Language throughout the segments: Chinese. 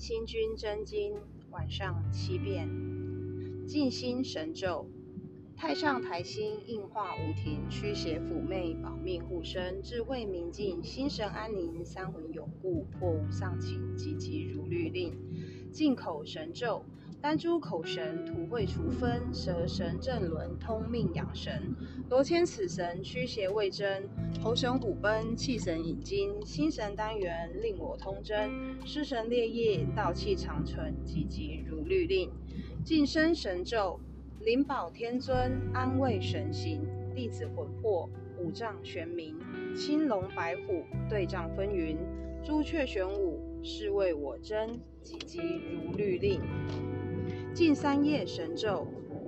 心君真经晚上七遍，静心神咒。太上台心应化无停，驱邪抚媚，保命护身，智慧明净，心神安宁，三魂永固，破无上情，急急如律令。净口神咒。丹珠口神，吐秽除分，蛇神正轮，通命养神。罗千此神，驱邪卫真；猴神虎奔，气神引精；心神单元，令我通真；尸神烈业，道气长存，急急如律令。净身神咒，灵宝天尊，安慰神形；弟子魂魄，五脏玄冥；青龙白虎，对仗分云；朱雀玄武，侍卫我真，急急如律令。净三业神咒，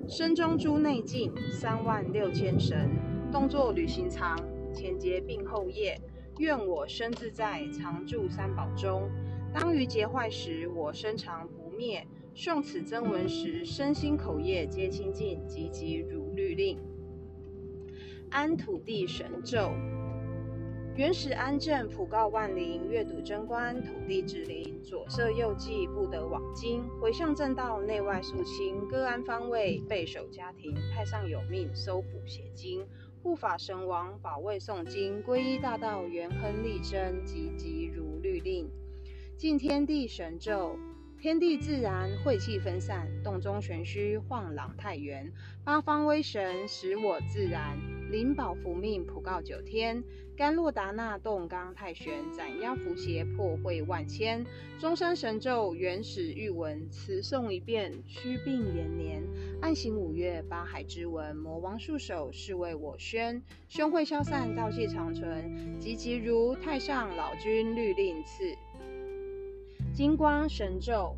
身中诸内净，三万六千神，动作履行藏，前结并后业，愿我身自在，常住三宝中。当于劫坏时，我身常不灭。诵此真文时，身心口业皆清净，急急如律令。安土地神咒。元始安正，普告万灵，阅读真观，土地之灵，左摄右济，不得往经。回向正道，内外肃清，各安方位，备守家庭。太上有命，搜捕邪精，护法神王，保卫诵经，皈依大道，元亨利贞，急急如律令。敬天地神咒。天地自然，晦气分散；洞中玄虚，晃朗太元。八方威神，使我自然。灵宝福命，普告九天。甘洛达那动刚太玄，斩妖伏邪，破秽万千。中山神咒，原始玉文，词诵一遍，驱病延年。暗行五月，八海之文，魔王束手，是为我宣。凶秽消散，道气长存，急急如太上老君律令赐。金光神咒，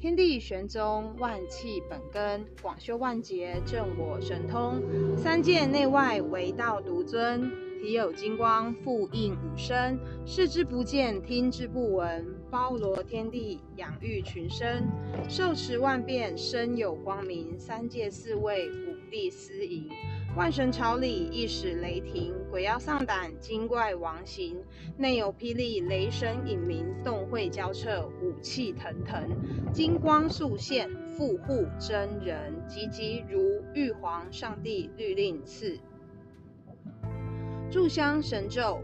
天地玄宗，万气本根，广修万劫，证我神通。三界内外，唯道独尊。体有金光，复应五身。视之不见，听之不闻，包罗天地，养育群生。受持万遍，身有光明。三界四位，五帝司迎。万神朝礼，一使雷霆，鬼妖丧胆，精怪亡形。内有霹雳，雷神隐鸣，洞秽交彻，武器腾腾，金光速现，复护真人，急急如玉皇上帝律令赐。炷香神咒，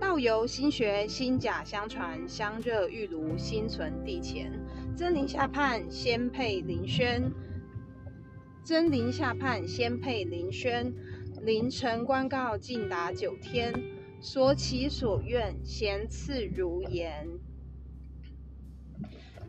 道由心学，心甲相传，香热玉炉，心存地前，真灵下判，仙配灵轩。真灵下判，仙配灵轩，凌晨观告，尽达九天，所祈所愿，咸赐如言。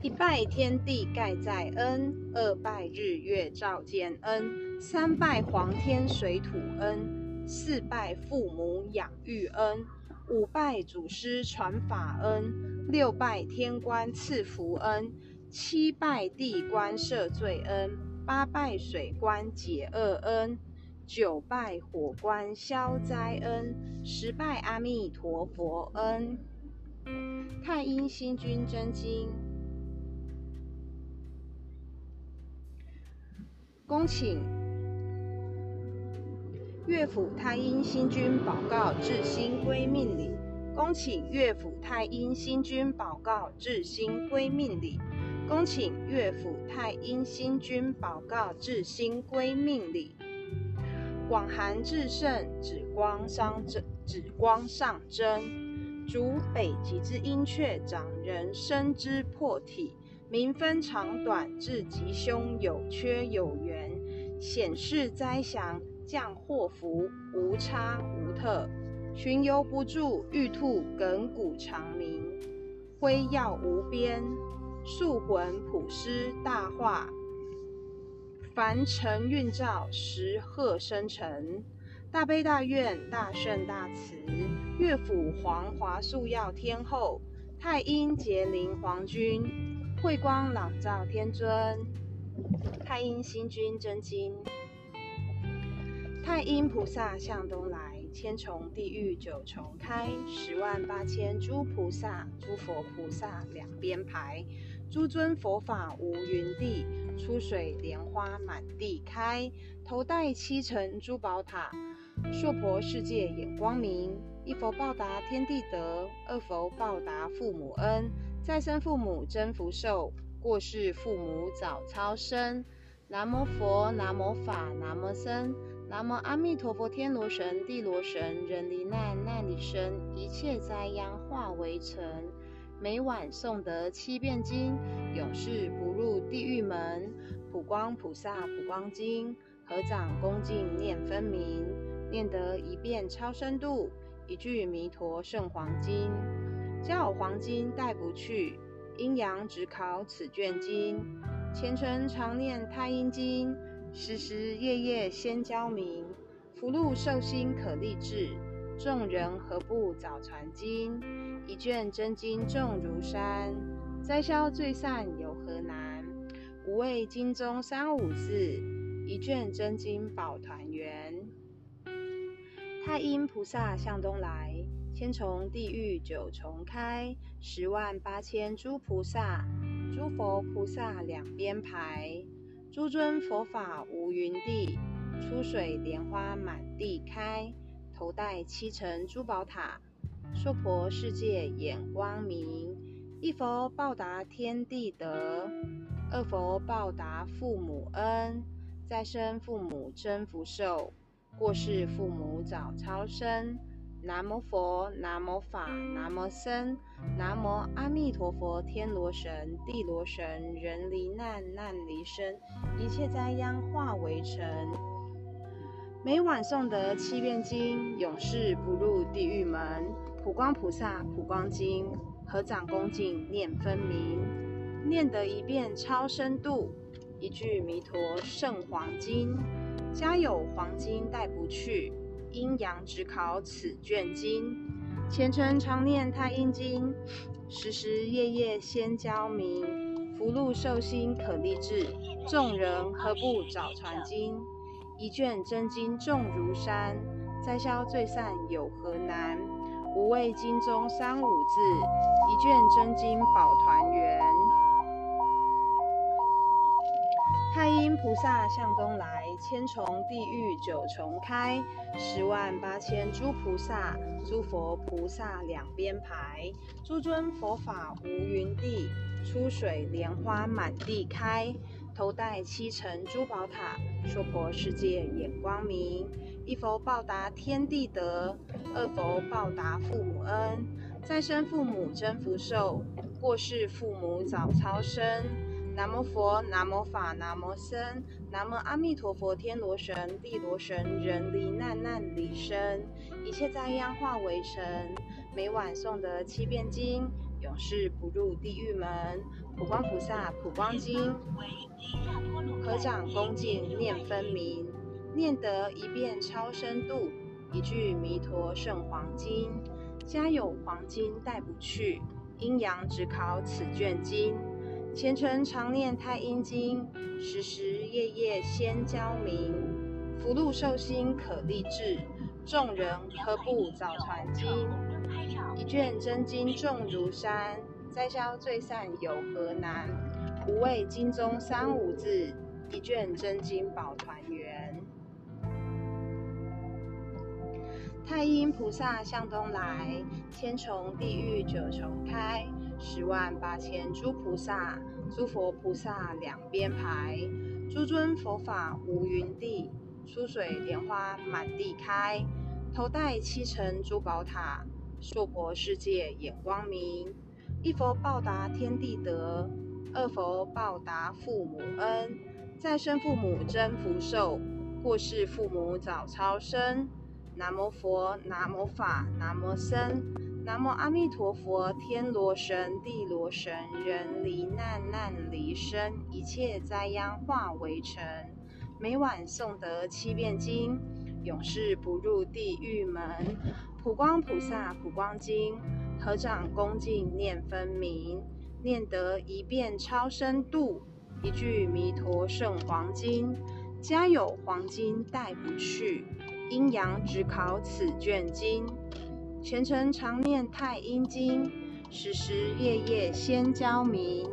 一拜天地盖在恩，二拜日月照见恩，三拜黄天水土恩，四拜父母养育恩，五拜祖师传法恩，六拜天官赐福恩，七拜地官赦罪恩。八拜水官解厄恩，九拜火官消灾恩，十拜阿弥陀佛恩。太阴星君真经，恭请乐府太阴星君宝誥至心归命礼。恭请乐府太阴星君宝誥至心归命礼。恭请乐府太阴星君保告至心归命礼。广寒至盛，紫光上真，紫光上真。主北极之鹰雀，长人身之破体，明分长短，至吉凶有缺有圆，显示灾祥，降祸福，无差无特。巡游不住，玉兔亘古长鸣，辉耀无边。宿魂普施大化，凡尘运照，时贺生辰。大悲大愿，大圣大慈，乐府皇华素耀天后，太阴节灵皇君，慧光朗照天尊。太阴星君真经，太阴菩萨向东来，千重地狱九重开，十万八千诸菩萨，诸佛菩萨两边排。诸尊佛法无云地，出水莲花满地开。头戴七层珠宝塔，娑婆世界眼光明。一佛报答天地德，二佛报答父母恩。再生父母增福寿，过世父母早超生。南无佛，南无法，南无僧，南无阿弥陀佛，天罗神，地罗神，人离难，难离身，一切灾殃化为尘。每晚诵得七遍经，永世不入地狱门。普光菩萨普光经，合掌恭敬念分明，念得一遍超深度，一句弥陀圣黄经。家有黄金带不去，阴阳只考此卷经。虔诚常念太阴经，时时夜夜先教明。福禄寿星可立志，众人何不早传经？一卷真经重如山，灾消罪散有何难？无畏经中三五字，一卷真经保团圆。太阴菩萨向东来，千重地狱九重开，十万八千诸菩萨。诸佛菩萨两边排，诸尊佛法无云地，出水莲花满地开，头戴七层珠宝塔，娑婆世界眼光明。一佛报答天地德，二佛报答父母恩，再生父母增福寿，过世父母早超生。南无佛，南无法，南无僧，南无阿弥陀佛，天罗神，地罗神，人离难，难离身，一切灾殃化为尘。每晚诵得七遍经，永世不入地狱门。普光菩萨普光经，合掌恭敬念分明，念得一遍超深度，一句弥陀圣黄经。家有黄金带不去。阴阳只考此卷经，虔诚常念太阴经，时时夜夜先教明。福禄寿星可立志，众人何不早传经？一卷真经重如山，灾消罪散有何难？无畏经中三五字，一卷真经保团圆。太阴菩萨向东来，千重地狱九重开，十万八千诸菩萨，诸佛菩萨两边排，诸尊佛法无云地，出水莲花满地开，头戴七层珠宝塔，娑婆世界眼光明。一佛报答天地德，二佛报答父母恩，再生父母增福寿，过世父母早超生。南无佛，南无法，南无僧，南无阿弥陀佛，天罗神，地罗神，人离难，难离生，一切灾殃化为尘。每晚诵得七遍经，永世不入地狱门。普光菩萨普光经，合掌恭敬念分明，念得一遍超深度，一句弥陀圣黄经。家有黄金带不去，阴阳只考此卷经。虔诚常念太阴经，时时夜夜先教明。福禄寿星可立志，众人何不早传经？一卷真经重如山，灾消罪散有何难？无畏经中三五字，一卷真经保团圆。太阴菩萨向东来，千重地狱九重开。十万八千诸菩萨，诸佛菩萨两边排，诸尊佛法无云地，出水莲花满地开，头戴七层珠宝塔，娑婆世界眼光明。一佛报答天地德，二佛报答父母恩，再生父母增福寿，过世父母早超生。南无佛，南无法，南无僧。南无阿弥陀佛，天罗神，地罗神，人离难，难离身，一切灾殃化为尘。每晚诵得七遍经，永世不入地狱门。普光菩萨普光经，合掌恭敬念分明，念得一遍超深度，一句弥陀圣黄经。家有黄金带不去，阴阳只考此卷经。虔诚常念太阴经，时时夜夜先教明。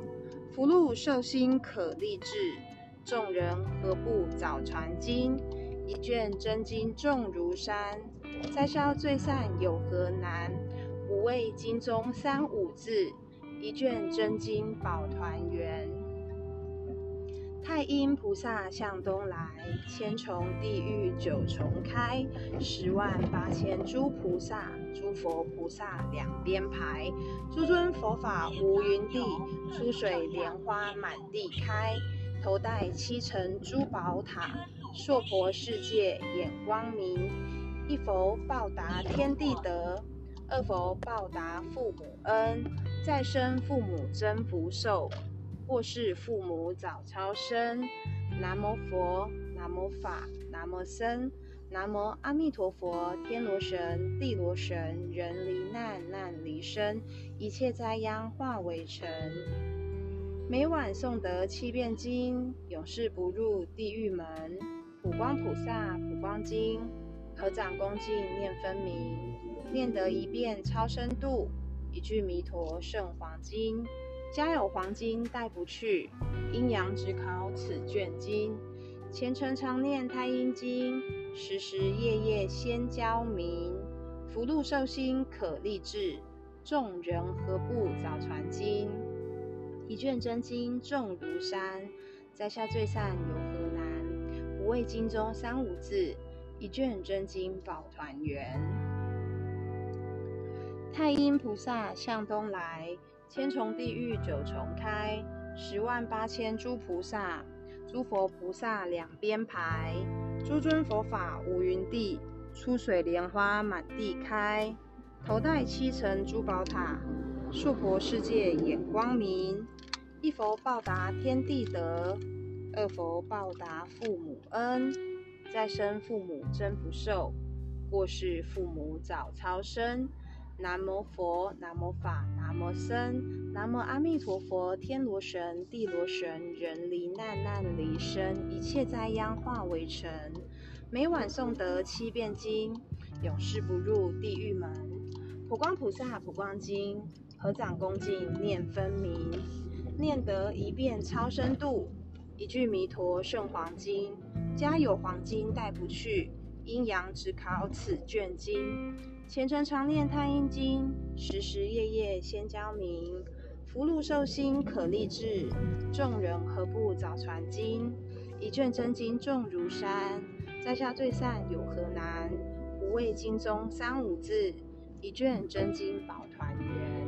福禄寿星可立志，众人何不早传经？一卷真经重如山，灾消罪散有何难？无畏经中三五字，一卷真经宝团圆。太阴菩萨向东来，千重地狱九重开，十万八千诸菩萨，诸佛菩萨两边排，诸尊佛法无云地，出水莲花满地开，头戴七层珠宝塔，娑婆世界眼光明，一佛报答天地德，二佛报答父母恩，再生父母增福寿。或是父母早超生，南无佛，南无法，南无僧，南无阿弥陀佛，天罗神，地罗神，人离难，难离身，一切灾殃化为尘。每晚诵得七遍经，永世不入地狱门。普光菩萨普光经，合掌恭敬念分明，念得一遍超生度，一句弥陀圣黄金。家有黄金带不去，阴阳只考此卷经。虔诚常念太阴经，时时夜夜先教明。福禄寿星可立志，众人何不早传经？一卷真经重如山，在下最善有何难？不畏经中三五字，一卷真经宝团圆。太阴菩萨向东来。千重地狱九重开，十万八千诸菩萨，诸佛菩萨两边排，诸尊佛法无云地，出水莲花满地开，头戴七层珠宝塔，娑婆世界眼光明，一佛报答天地德，二佛报答父母恩，再生父母真不寿，过世父母早超生。南无佛，南无法，南无僧，南无阿弥陀佛，天罗神，地罗神，人离难，难离生，一切灾殃化为尘。每晚诵得七遍经，永世不入地狱门。普光菩萨普光经，合掌恭敬念分明，念得一遍超生度，一句弥陀圣黄经。家有黄金带不去，阴阳只考此卷经。虔诚常念太阴经，时时夜夜先教明。福禄寿星可立志，众人何不早传经？一卷真经重如山，在下最善有何难？不畏经中三五字，一卷真经保团圆。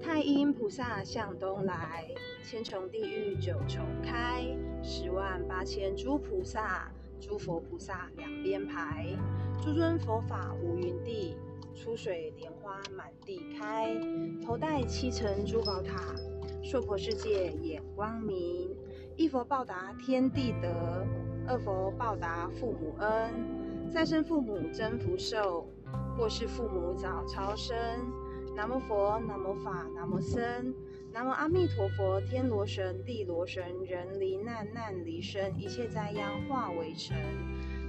太阴菩萨向东来，千重地狱九重开，八千诸菩萨，诸佛菩萨两边排。诸尊佛法无云地，出水莲花满地开。头戴七层珠宝塔，娑婆世界眼光明。一佛报答天地德，二佛报答父母恩。再生父母增福寿，或是父母早超生。南无佛，南无法，南无僧。南无阿弥陀佛，天罗神，地罗神，人离难，难离身，一切灾殃化为尘。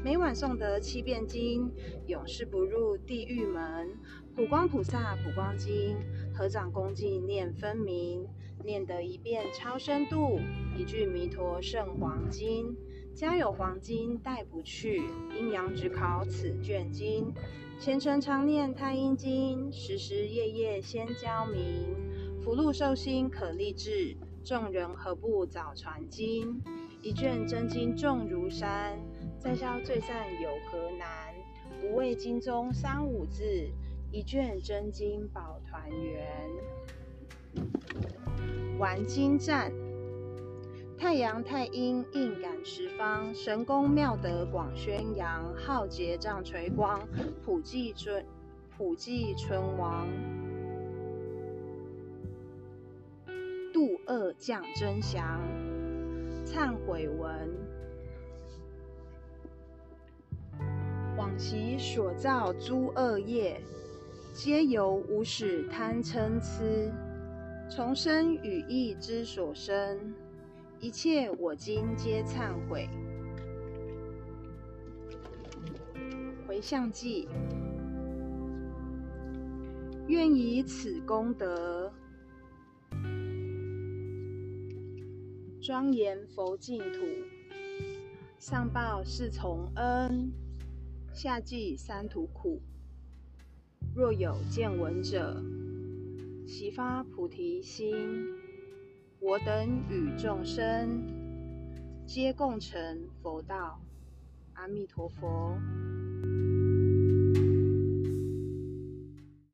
每晚诵得七遍经，永世不入地狱门。普光菩萨普光经，合掌恭敬念分明，念得一遍超生度，一句弥陀圣黄经。家有黄金带不去，阴阳只考此卷经。虔诚常念太阴经，时时夜夜先教明。福禄寿星可立志，众人何不早传经？一卷真经重如山。在下最善有何难？不畏经中三五字，一卷真经保团圆。玩经战，太阳太阴应感十方，神功妙德广宣扬，浩劫障垂光，普济尊普济存亡，度恶降真祥。忏悔文。往昔所造诸恶业，皆由无始贪嗔痴，从身语意之所生，一切我今皆忏悔。回向偈，愿以此功德，庄严佛净土，上报四重恩。下济三途苦，若有见闻者，悉发菩提心，我等与众生皆共成佛道。阿弥陀佛。